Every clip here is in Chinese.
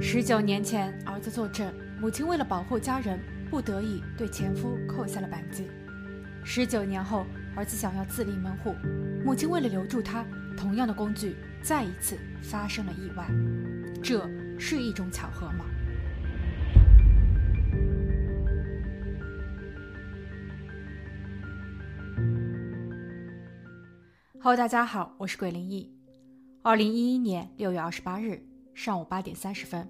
十九年前，儿子作证，母亲为了保护家人，不得已对前夫扣下了扳机。十九年后，儿子想要自立门户，母亲为了留住他，同样的工具再一次发生了意外。这是一种巧合吗？Hello，大家好，我是鬼灵异。二零一一年六月二十八日上午八点三十分，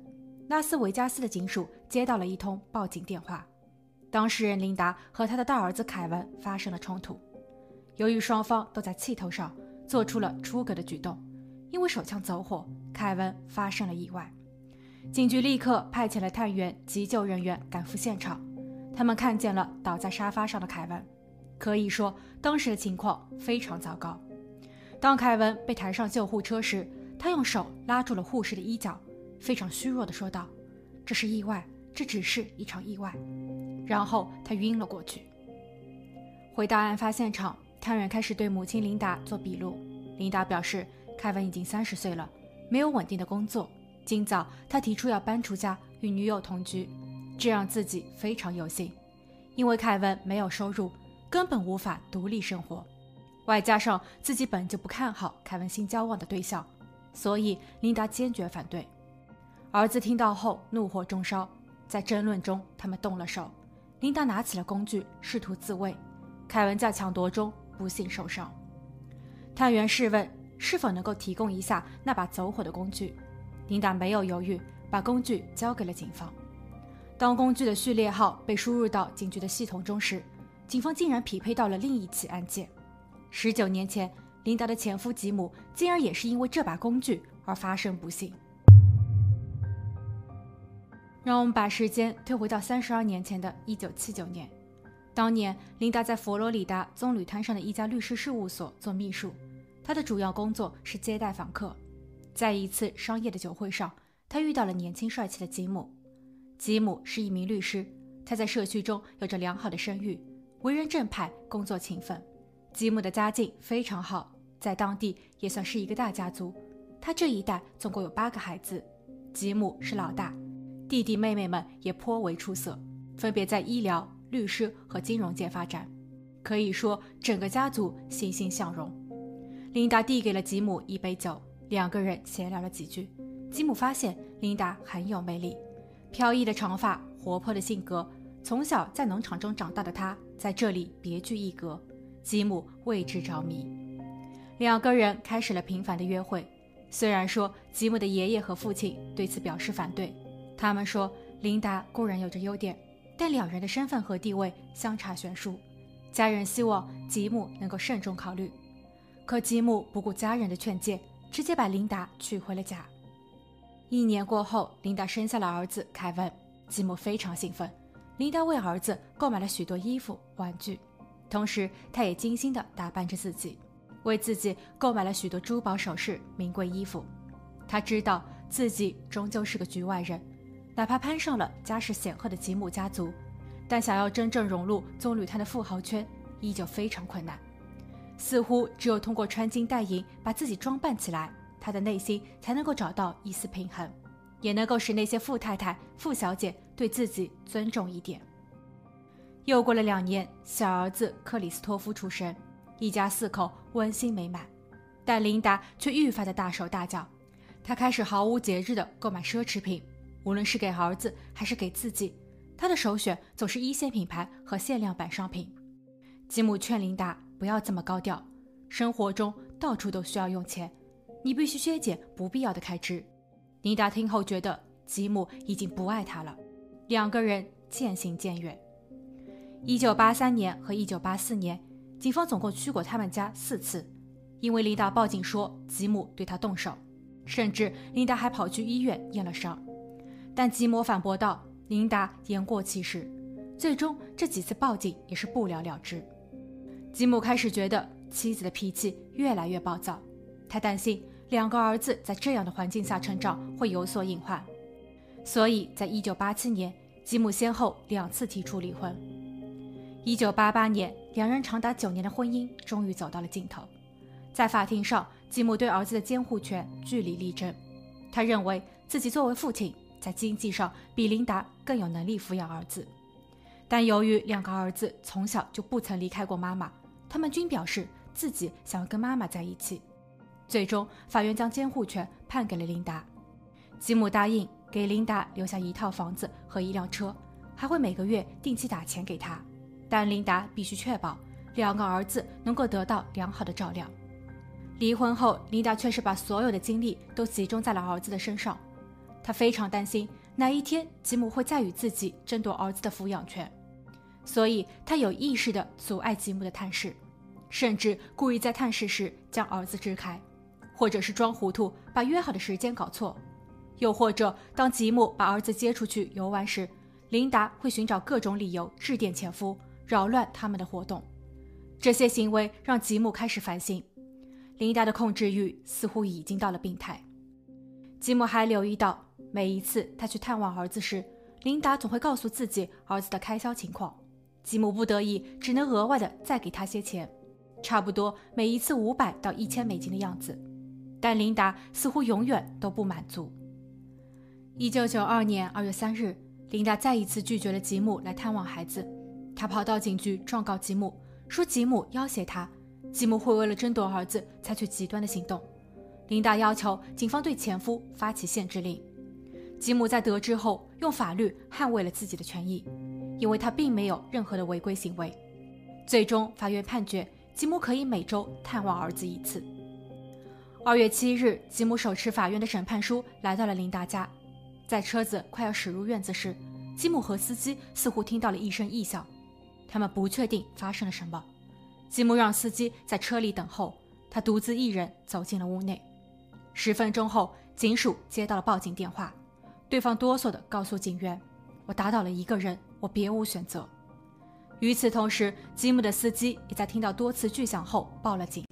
拉斯维加斯的警署接到了一通报警电话。当事人琳达和他的大儿子凯文发生了冲突。由于双方都在气头上，做出了出格的举动，因为手枪走火，凯文发生了意外。警局立刻派遣了探员、急救人员赶赴现场。他们看见了倒在沙发上的凯文，可以说当时的情况非常糟糕。当凯文被抬上救护车时，他用手拉住了护士的衣角，非常虚弱地说道：“这是意外，这只是一场意外。”然后他晕了过去。回到案发现场，探员开始对母亲琳达做笔录。琳达表示，凯文已经三十岁了，没有稳定的工作。今早他提出要搬出家与女友同居，这让自己非常有幸，因为凯文没有收入，根本无法独立生活。外加上自己本就不看好凯文新交往的对象，所以琳达坚决反对。儿子听到后怒火中烧，在争论中他们动了手。琳达拿起了工具试图自卫，凯文在抢夺中不幸受伤。探员试问是否能够提供一下那把走火的工具，琳达没有犹豫，把工具交给了警方。当工具的序列号被输入到警局的系统中时，警方竟然匹配到了另一起案件。十九年前，琳达的前夫吉姆竟然也是因为这把工具而发生不幸。让我们把时间退回到三十二年前的一九七九年，当年琳达在佛罗里达棕榈滩上的一家律师事务所做秘书，她的主要工作是接待访客。在一次商业的酒会上，她遇到了年轻帅气的吉姆。吉姆是一名律师，他在社区中有着良好的声誉，为人正派，工作勤奋。吉姆的家境非常好，在当地也算是一个大家族。他这一代总共有八个孩子，吉姆是老大，弟弟妹妹们也颇为出色，分别在医疗、律师和金融界发展，可以说整个家族欣欣向荣。琳达递给了吉姆一杯酒，两个人闲聊了几句。吉姆发现琳达很有魅力，飘逸的长发，活泼的性格，从小在农场中长大的她，在这里别具一格。吉姆为之着迷，两个人开始了频繁的约会。虽然说吉姆的爷爷和父亲对此表示反对，他们说琳达固然有着优点，但两人的身份和地位相差悬殊，家人希望吉姆能够慎重考虑。可吉姆不顾家人的劝诫，直接把琳达娶回了家。一年过后，琳达生下了儿子凯文，吉姆非常兴奋，琳达为儿子购买了许多衣服、玩具。同时，他也精心地打扮着自己，为自己购买了许多珠宝首饰、名贵衣服。他知道自己终究是个局外人，哪怕攀上了家世显赫的吉姆家族，但想要真正融入棕榈滩的富豪圈，依旧非常困难。似乎只有通过穿金戴银，把自己装扮起来，他的内心才能够找到一丝平衡，也能够使那些富太太、富小姐对自己尊重一点。又过了两年，小儿子克里斯托夫出生，一家四口温馨美满。但琳达却愈发的大手大脚，她开始毫无节制的购买奢侈品，无论是给儿子还是给自己，她的首选总是一线品牌和限量版商品。吉姆劝琳达不要这么高调，生活中到处都需要用钱，你必须削减不必要的开支。琳达听后觉得吉姆已经不爱她了，两个人渐行渐远。一九八三年和一九八四年，警方总共去过他们家四次，因为琳达报警说吉姆对她动手，甚至琳达还跑去医院验了伤，但吉姆反驳道琳达言过其实。最终这几次报警也是不了了之。吉姆开始觉得妻子的脾气越来越暴躁，他担心两个儿子在这样的环境下成长会有所隐患，所以在一九八七年，吉姆先后两次提出离婚。一九八八年，两人长达九年的婚姻终于走到了尽头。在法庭上，吉姆对儿子的监护权据理力争。他认为自己作为父亲，在经济上比琳达更有能力抚养儿子，但由于两个儿子从小就不曾离开过妈妈，他们均表示自己想要跟妈妈在一起。最终，法院将监护权判给了琳达。吉姆答应给琳达留下一套房子和一辆车，还会每个月定期打钱给她，但琳达必须确保两个儿子能够得到良好的照料。离婚后，琳达却是把所有的精力都集中在了儿子的身上。她非常担心哪一天吉姆会再与自己争夺儿子的抚养权，所以她有意识地阻碍吉姆的探视，甚至故意在探视时将儿子支开，或者是装糊涂把约好的时间搞错，又或者当吉姆把儿子接出去游玩时，琳达会寻找各种理由致电前夫，扰乱他们的活动。这些行为让吉姆开始反省，琳达的控制欲似乎已经到了病态。吉姆还留意到。每一次他去探望儿子时，琳达总会告诉自己儿子的开销情况，吉姆不得已只能额外的再给他些钱，差不多每一次五百到一千美金的样子。但琳达似乎永远都不满足。一九九二年二月三日，琳达再一次拒绝了吉姆来探望孩子，他跑到警局状告吉姆，说吉姆要挟他，吉姆会为了争夺儿子采取极端的行动。琳达要求警方对前夫发起限制令。吉姆在得知后，用法律捍卫了自己的权益，因为他并没有任何的违规行为。最终，法院判决吉姆可以每周探望儿子一次。二月七日，吉姆手持法院的审判书来到了琳达家，在车子快要驶入院子时，吉姆和司机似乎听到了一声异响，他们不确定发生了什么。吉姆让司机在车里等候，他独自一人走进了屋内。十分钟后，警署接到了报警电话。对方哆嗦地告诉警员：“我打倒了一个人，我别无选择。”与此同时，吉姆的司机也在听到多次巨响后报了警。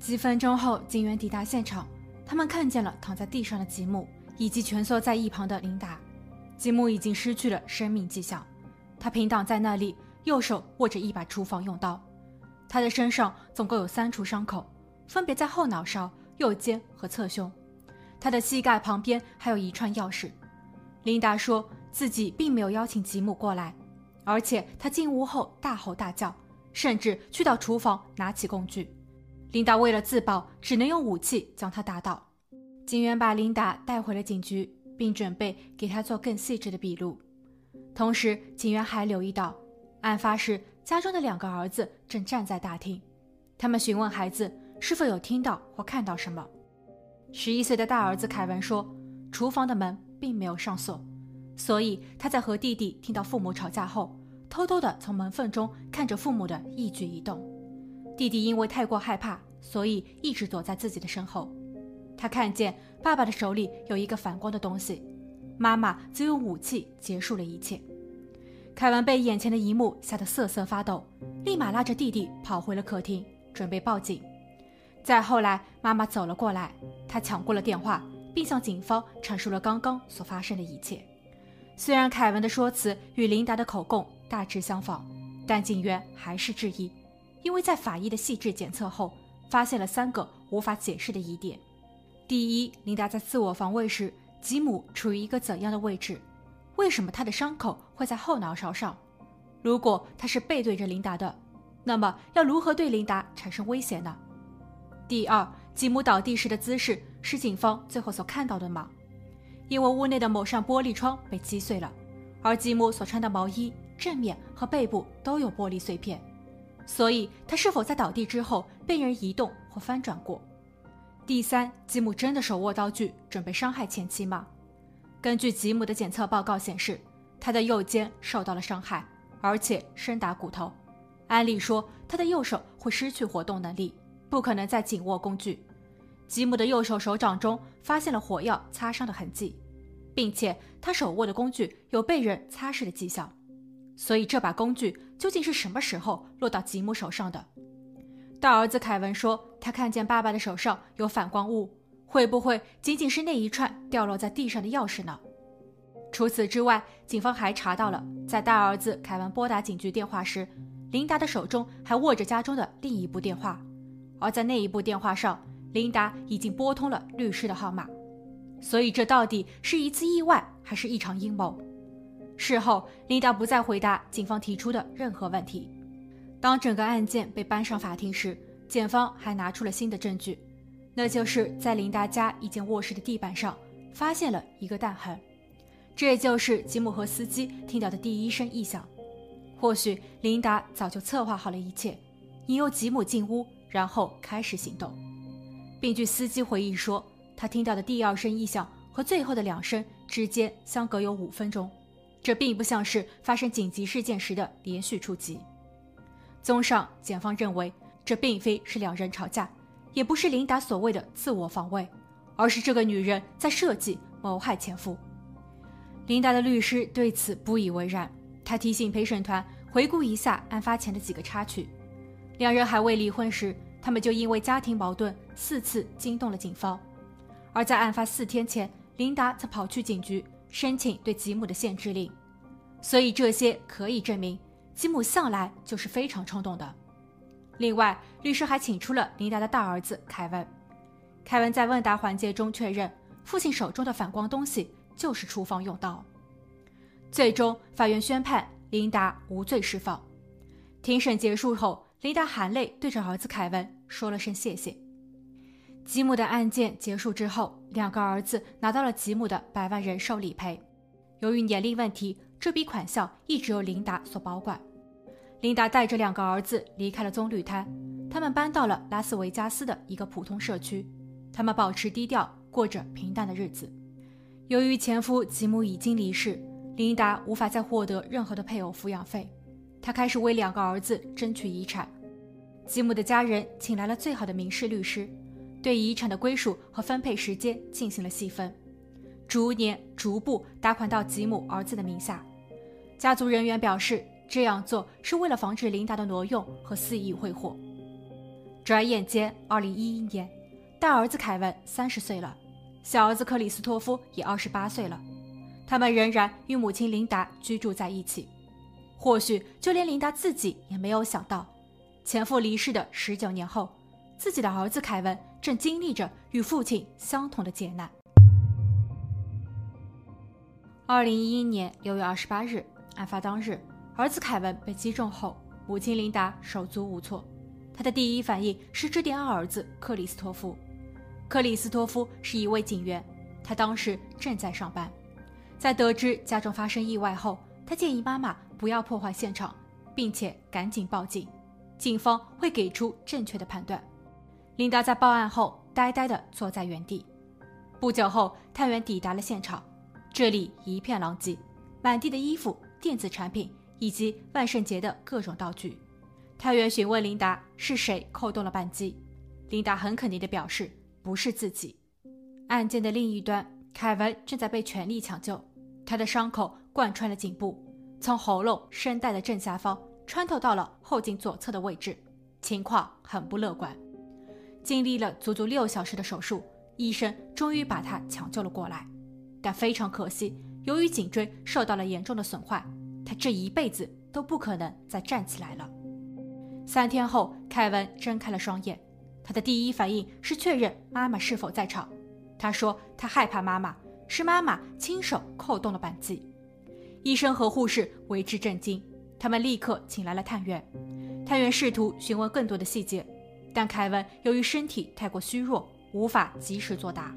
几分钟后，警员抵达现场，他们看见了躺在地上的吉姆以及蜷缩在一旁的琳达。吉姆已经失去了生命迹象，他平躺在那里，右手握着一把厨房用刀。他的身上总共有三处伤口，分别在后脑勺、右肩和侧胸。他的膝盖旁边还有一串钥匙。琳达说自己并没有邀请吉姆过来，而且他进屋后大吼大叫，甚至去到厨房拿起工具。琳达为了自保，只能用武器将他打倒。警员把琳达带回了警局，并准备给他做更细致的笔录。同时，警员还留意到，案发时家中的两个儿子正站在大厅，他们询问孩子是否有听到或看到什么。十一岁的大儿子凯文说：“厨房的门并没有上锁，所以他在和弟弟听到父母吵架后，偷偷的从门缝中看着父母的一举一动。弟弟因为太过害怕，所以一直躲在自己的身后。他看见爸爸的手里有一个反光的东西，妈妈则用武器结束了一切。凯文被眼前的一幕吓得瑟瑟发抖，立马拉着弟弟跑回了客厅，准备报警。”再后来，妈妈走了过来，她抢过了电话，并向警方阐述了刚刚所发生的一切。虽然凯文的说辞与琳达的口供大致相仿，但警员还是质疑，因为在法医的细致检测后，发现了三个无法解释的疑点：第一，琳达在自我防卫时，吉姆处于一个怎样的位置？为什么他的伤口会在后脑勺上？如果他是背对着琳达的，那么要如何对琳达产生威胁呢？第二，吉姆倒地时的姿势是警方最后所看到的吗？因为屋内的某扇玻璃窗被击碎了，而吉姆所穿的毛衣正面和背部都有玻璃碎片，所以他是否在倒地之后被人移动或翻转过？第三，吉姆真的手握刀具准备伤害前妻吗？根据吉姆的检测报告显示，他的右肩受到了伤害，而且深达骨头。按理说，他的右手会失去活动能力。不可能再紧握工具。吉姆的右手手掌中发现了火药擦伤的痕迹，并且他手握的工具有被人擦拭的迹象。所以这把工具究竟是什么时候落到吉姆手上的？大儿子凯文说，他看见爸爸的手上有反光物，会不会仅仅是那一串掉落在地上的钥匙呢？除此之外，警方还查到了，在大儿子凯文拨打警局电话时，琳达的手中还握着家中的另一部电话。而在那一部电话上，琳达已经拨通了律师的号码。所以这到底是一次意外还是一场阴谋？事后，琳达不再回答警方提出的任何问题。当整个案件被搬上法庭时，检方还拿出了新的证据，那就是在琳达家一间卧室的地板上发现了一个弹痕，这也就是吉姆和司机听到的第一声异响。或许琳达早就策划好了一切，引诱吉姆进屋，然后开始行动。并据司机回忆说，他听到的第二声异响和最后的两声之间相隔有五分钟，这并不像是发生紧急事件时的连续出击。综上，检方认为这并非是两人吵架，也不是琳达所谓的自我防卫，而是这个女人在设计谋害前夫。琳达的律师对此不以为然，他提醒陪审团回顾一下案发前的几个插曲：两人还未离婚时，他们就因为家庭矛盾四次惊动了警方；而在案发四天前，琳达曾跑去警局申请对吉姆的限制令，所以这些可以证明。吉姆向来就是非常冲动的。另外，律师还请出了琳达的大儿子凯文。凯文在问答环节中确认，父亲手中的反光东西就是厨房用刀。最终，法院宣判琳达无罪释放。庭审结束后，琳达含泪对着儿子凯文说了声谢谢。吉姆的案件结束之后，两个儿子拿到了吉姆的百万人寿理赔。由于年龄问题。这笔款项一直由琳达所保管。琳达带着两个儿子离开了棕榈滩，他们搬到了拉斯维加斯的一个普通社区。他们保持低调，过着平淡的日子。由于前夫吉姆已经离世，琳达无法再获得任何的配偶抚养费。她开始为两个儿子争取遗产。吉姆的家人请来了最好的民事律师，对遗产的归属和分配时间进行了细分，逐年逐步打款到吉姆儿子的名下。家族人员表示，这样做是为了防止琳达的挪用和肆意挥霍。转眼间，二零一一年，大儿子凯文三十岁了，小儿子克里斯托夫也二十八岁了，他们仍然与母亲琳达居住在一起。或许就连琳达自己也没有想到，前夫离世的十九年后，自己的儿子凯文正经历着与父亲相同的劫难。二零一一年六月二十八日。案发当日，儿子凯文被击中后，母亲琳达手足无措。她的第一反应是致电二儿子克里斯托夫。克里斯托夫是一位警员，他当时正在上班。在得知家中发生意外后，他建议妈妈不要破坏现场，并且赶紧报警，警方会给出正确的判断。琳达在报案后呆呆地坐在原地。不久后，探员抵达了现场，这里一片狼藉，满地的衣服。电子产品以及万圣节的各种道具。探员询问琳达是谁扣动了扳机，琳达很肯定地表示不是自己。案件的另一端，凯文正在被全力抢救，他的伤口贯穿了颈部，从喉咙、声带的正下方穿透到了后颈左侧的位置，情况很不乐观。经历了足足六小时的手术，医生终于把他抢救了过来，但非常可惜。由于颈椎受到了严重的损坏，他这一辈子都不可能再站起来了。三天后，凯文睁开了双眼，他的第一反应是确认妈妈是否在场。他说他害怕妈妈，是妈妈亲手扣动了扳机。医生和护士为之震惊，他们立刻请来了探员。探员试图询问更多的细节，但凯文由于身体太过虚弱，无法及时作答。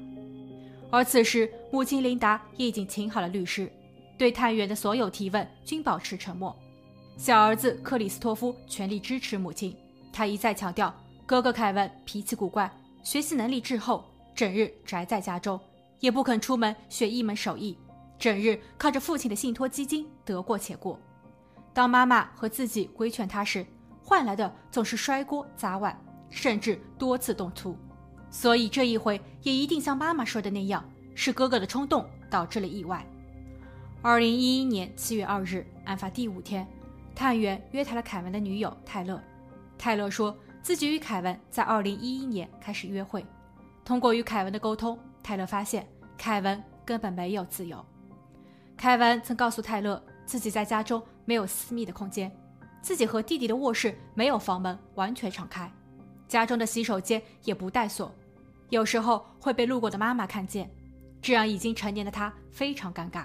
而此时，母亲琳达已经请好了律师，对探员的所有提问均保持沉默。小儿子克里斯托夫全力支持母亲，他一再强调，哥哥凯文脾气古怪，学习能力滞后，整日宅在家中，也不肯出门学一门手艺，整日靠着父亲的信托基金得过且过。当妈妈和自己规劝他时，换来的总是摔锅砸碗，甚至多次动粗。所以这一回也一定像妈妈说的那样，是哥哥的冲动导致了意外。二零一一年七月二日，案发第五天，探员约谈了凯文的女友泰勒。泰勒说自己与凯文在二零一一年开始约会。通过与凯文的沟通，泰勒发现凯文根本没有自由。凯文曾告诉泰勒，自己在家中没有私密的空间，自己和弟弟的卧室没有房门完全敞开，家中的洗手间也不带锁。有时候会被路过的妈妈看见，这让已经成年的他非常尴尬。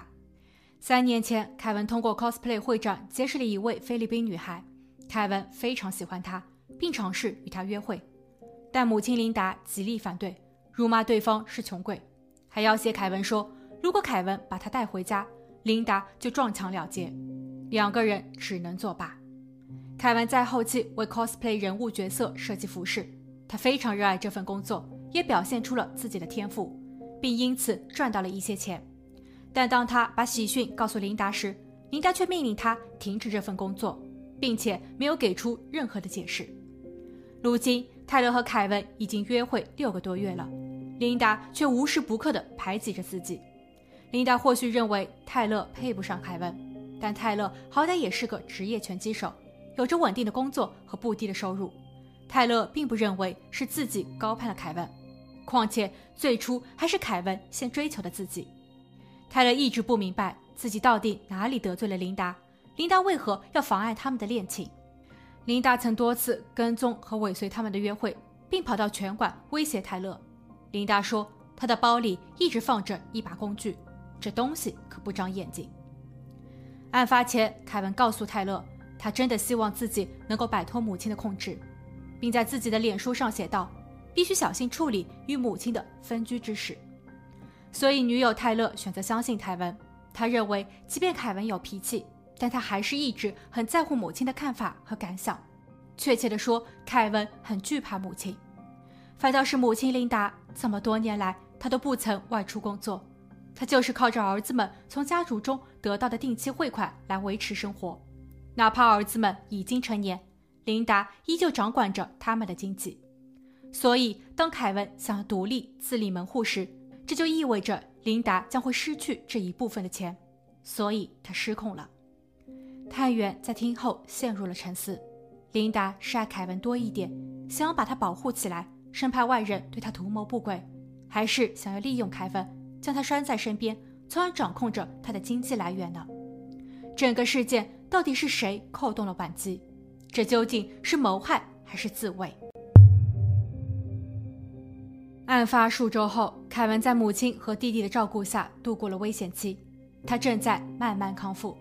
三年前，凯文通过 cosplay 会展结识了一位菲律宾女孩，凯文非常喜欢她，并尝试与她约会，但母亲琳达极力反对，辱骂对方是穷鬼，还要挟凯文说，如果凯文把她带回家，琳达就撞墙了结，两个人只能作罢。凯文在后期为 cosplay 人物角色设计服饰，他非常热爱这份工作，也表现出了自己的天赋，并因此赚到了一些钱。但当他把喜讯告诉琳达时，琳达却命令他停止这份工作，并且没有给出任何的解释。如今，泰勒和凯文已经约会六个多月了，琳达却无时不刻地排挤着自己。琳达或许认为泰勒配不上凯文，但泰勒好歹也是个职业拳击手。有着稳定的工作和不低的收入，泰勒并不认为是自己高攀了凯文，况且最初还是凯文先追求的自己。泰勒一直不明白自己到底哪里得罪了琳达，琳达为何要妨碍他们的恋情？琳达曾多次跟踪和尾随他们的约会，并跑到拳馆威胁泰勒。琳达说，她的包里一直放着一把工具，这东西可不长眼睛。案发前，凯文告诉泰勒。他真的希望自己能够摆脱母亲的控制，并在自己的脸书上写道：“必须小心处理与母亲的分居之事。”所以，女友泰勒选择相信凯文。他认为，即便凯文有脾气，但他还是一直很在乎母亲的看法和感想。确切地说，凯文很惧怕母亲。反倒是母亲琳达，这么多年来，她都不曾外出工作，她就是靠着儿子们从家族中得到的定期汇款来维持生活。哪怕儿子们已经成年，琳达依旧掌管着他们的经济。所以，当凯文想要独立自立门户时，这就意味着琳达将会失去这一部分的钱，所以她失控了。探员在听后陷入了沉思。琳达是爱凯文多一点，想要把他保护起来，生怕外人对他图谋不轨，还是想要利用凯文，将他拴在身边，从而掌控着他的经济来源呢？整个事件。到底是谁扣动了扳机？这究竟是谋害还是自卫？案发数周后，凯文在母亲和弟弟的照顾下度过了危险期，他正在慢慢康复。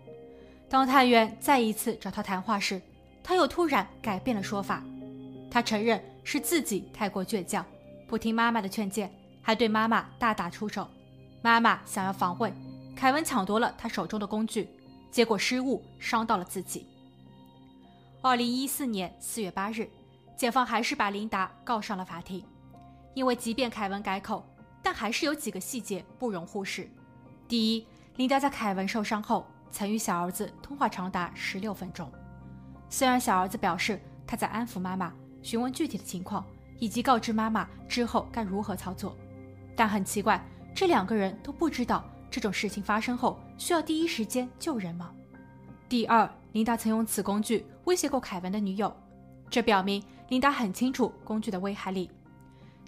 当探员再一次找他谈话时，他又突然改变了说法。他承认是自己太过倔强，不听妈妈的劝诫，还对妈妈大打出手。妈妈想要防卫，凯文抢夺了他手中的工具。结果失误，伤到了自己。二零一四年四月八日，检方还是把琳达告上了法庭，因为即便凯文改口，但还是有几个细节不容忽视。第一，琳达在凯文受伤后，曾与小儿子通话长达十六分钟。虽然小儿子表示他在安抚妈妈，询问具体的情况，以及告知妈妈之后该如何操作，但很奇怪，这两个人都不知道。这种事情发生后，需要第一时间救人吗？第二，琳达曾用此工具威胁过凯文的女友，这表明琳达很清楚工具的危害力。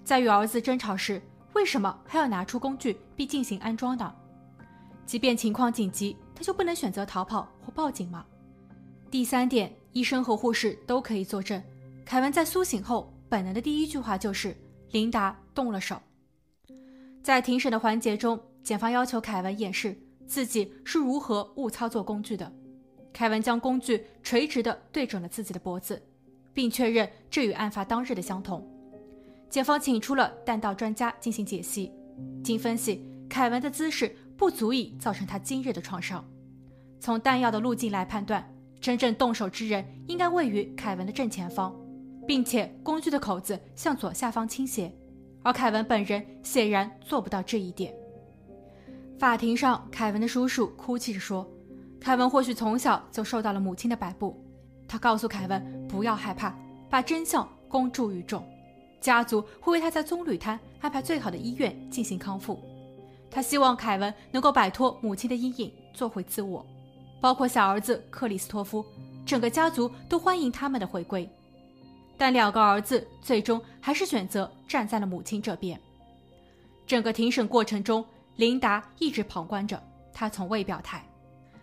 在与儿子争吵时，为什么还要拿出工具并进行安装呢？即便情况紧急，他就不能选择逃跑或报警吗？第三点，医生和护士都可以作证，凯文在苏醒后本能的第一句话就是“琳达动了手”。在庭审的环节中。检方要求凯文演示自己是如何误操作工具的。凯文将工具垂直地对准了自己的脖子，并确认这与案发当日的相同。检方请出了弹道专家进行解析。经分析，凯文的姿势不足以造成他今日的创伤。从弹药的路径来判断，真正动手之人应该位于凯文的正前方，并且工具的口子向左下方倾斜，而凯文本人显然做不到这一点。法庭上，凯文的叔叔哭泣着说：“凯文或许从小就受到了母亲的摆布。他告诉凯文不要害怕，把真相公诸于众。家族会为他在棕榈滩安排最好的医院进行康复。他希望凯文能够摆脱母亲的阴影，做回自我。包括小儿子克里斯托夫，整个家族都欢迎他们的回归。但两个儿子最终还是选择站在了母亲这边。整个庭审过程中。”琳达一直旁观着，她从未表态。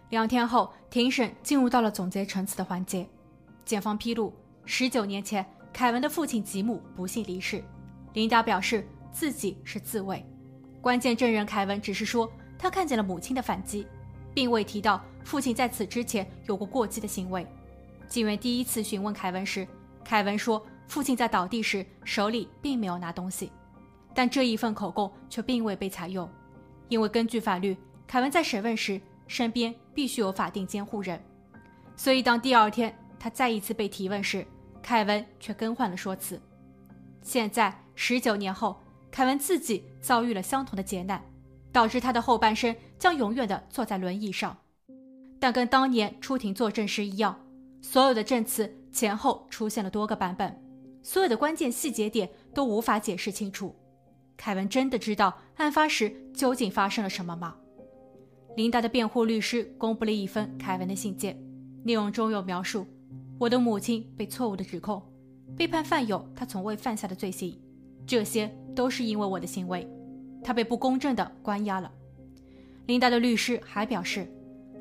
两天后，庭审进入到了总结陈词的环节。检方披露，十九年前，凯文的父亲吉姆不幸离世，琳达表示自己是自卫。关键证人凯文只是说他看见了母亲的反击，并未提到父亲在此之前有过过激的行为。警员第一次询问凯文时，凯文说父亲在倒地时手里并没有拿东西，但这一份口供却并未被采用，因为根据法律，凯文在审问时身边必须有法定监护人。所以当第二天他再一次被提问时，凯文却更换了说辞。现在十九年后。凯文自己遭遇了相同的劫难，导致他的后半生将永远的坐在轮椅上。但跟当年出庭作证时一样，所有的证词前后出现了多个版本，所有的关键细节点都无法解释清楚。凯文真的知道案发时究竟发生了什么吗？琳达的辩护律师公布了一份凯文的信件，内容中有描述：我的母亲被错误的指控，被判犯有她从未犯下的罪行。这些都是因为我的行为，他被不公正的关押了。琳达的律师还表示，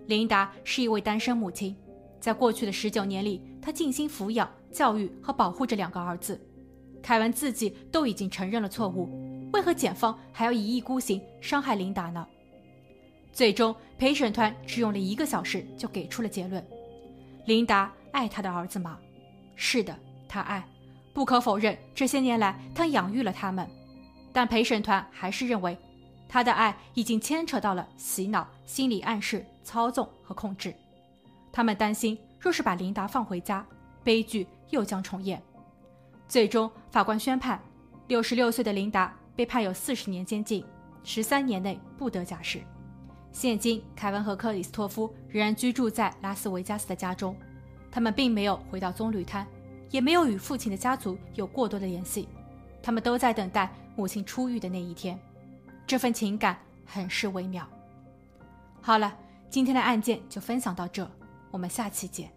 琳达是一位单身母亲，在过去的十九年里，她尽心抚养、教育和保护着两个儿子。凯文自己都已经承认了错误，为何检方还要一意孤行伤害琳达呢？最终，陪审团只用了一个小时就给出了结论：琳达爱他的儿子吗？是的，他爱。不可否认，这些年来他养育了他们，但陪审团还是认为，他的爱已经牵扯到了洗脑、心理暗示、操纵和控制。他们担心，若是把琳达放回家，悲剧又将重演。最终，法官宣判，六十六岁的琳达被判有四十年监禁，十三年内不得假释。现今，凯文和克里斯托夫仍然居住在拉斯维加斯的家中，他们并没有回到棕榈滩。也没有与父亲的家族有过多的联系，他们都在等待母亲出狱的那一天，这份情感很是微妙。好了，今天的案件就分享到这，我们下期见。